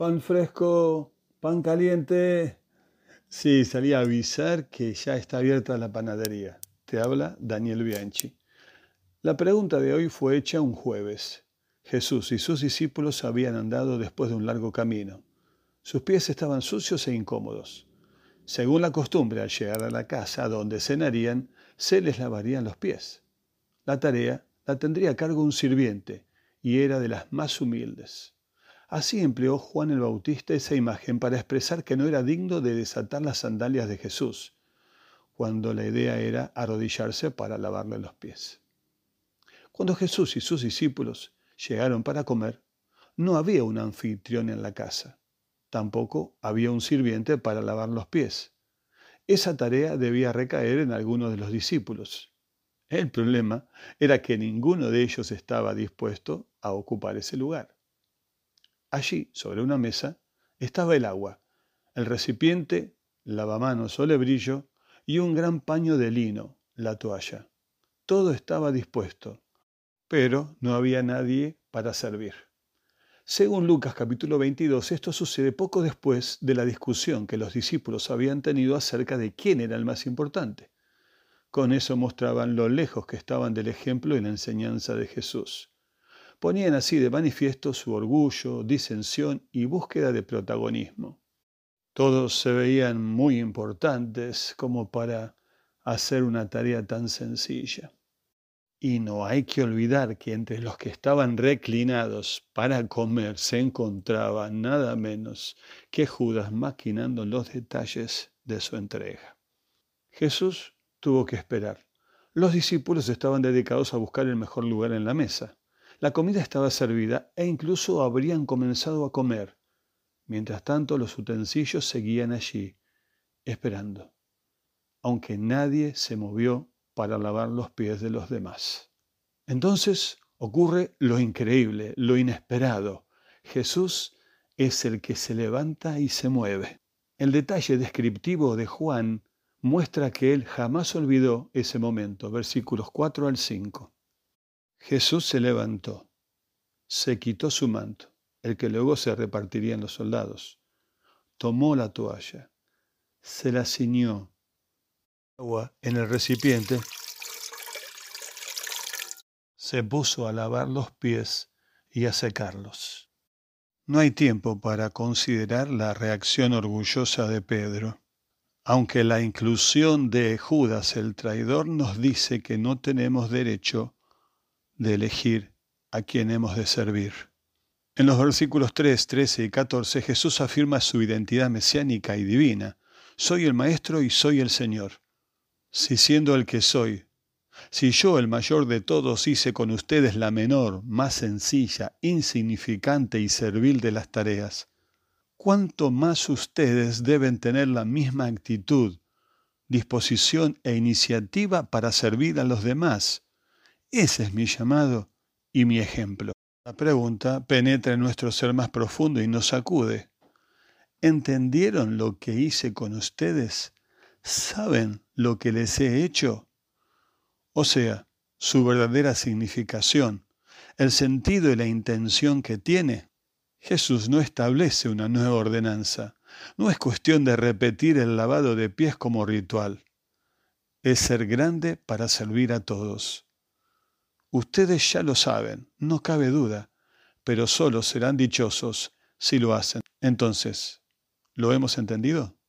pan fresco, pan caliente. Sí, salí a avisar que ya está abierta la panadería. Te habla Daniel Bianchi. La pregunta de hoy fue hecha un jueves. Jesús y sus discípulos habían andado después de un largo camino. Sus pies estaban sucios e incómodos. Según la costumbre, al llegar a la casa donde cenarían, se les lavarían los pies. La tarea la tendría a cargo un sirviente, y era de las más humildes. Así empleó Juan el Bautista esa imagen para expresar que no era digno de desatar las sandalias de Jesús, cuando la idea era arrodillarse para lavarle los pies. Cuando Jesús y sus discípulos llegaron para comer, no había un anfitrión en la casa. Tampoco había un sirviente para lavar los pies. Esa tarea debía recaer en alguno de los discípulos. El problema era que ninguno de ellos estaba dispuesto a ocupar ese lugar. Allí, sobre una mesa, estaba el agua, el recipiente, lavamanos o lebrillo y un gran paño de lino, la toalla. Todo estaba dispuesto, pero no había nadie para servir. Según Lucas capítulo 22, esto sucede poco después de la discusión que los discípulos habían tenido acerca de quién era el más importante. Con eso mostraban lo lejos que estaban del ejemplo y la enseñanza de Jesús. Ponían así de manifiesto su orgullo, disensión y búsqueda de protagonismo. Todos se veían muy importantes como para hacer una tarea tan sencilla. Y no hay que olvidar que entre los que estaban reclinados para comer se encontraba nada menos que Judas maquinando los detalles de su entrega. Jesús tuvo que esperar. Los discípulos estaban dedicados a buscar el mejor lugar en la mesa. La comida estaba servida e incluso habrían comenzado a comer. Mientras tanto los utensilios seguían allí, esperando, aunque nadie se movió para lavar los pies de los demás. Entonces ocurre lo increíble, lo inesperado. Jesús es el que se levanta y se mueve. El detalle descriptivo de Juan muestra que él jamás olvidó ese momento, versículos 4 al 5. Jesús se levantó, se quitó su manto, el que luego se repartiría en los soldados, tomó la toalla, se la ciñó agua en el recipiente, se puso a lavar los pies y a secarlos. No hay tiempo para considerar la reacción orgullosa de Pedro, aunque la inclusión de Judas el traidor nos dice que no tenemos derecho de elegir a quién hemos de servir. En los versículos 3, 13 y 14 Jesús afirma su identidad mesiánica y divina. Soy el Maestro y soy el Señor si siendo el que soy, si yo, el mayor de todos, hice con ustedes la menor, más sencilla, insignificante y servil de las tareas, cuánto más ustedes deben tener la misma actitud, disposición e iniciativa para servir a los demás. Ese es mi llamado y mi ejemplo. La pregunta penetra en nuestro ser más profundo y nos sacude. ¿Entendieron lo que hice con ustedes? ¿Saben lo que les he hecho? O sea, su verdadera significación, el sentido y la intención que tiene. Jesús no establece una nueva ordenanza. No es cuestión de repetir el lavado de pies como ritual. Es ser grande para servir a todos. Ustedes ya lo saben, no cabe duda, pero solo serán dichosos si lo hacen. Entonces, ¿lo hemos entendido?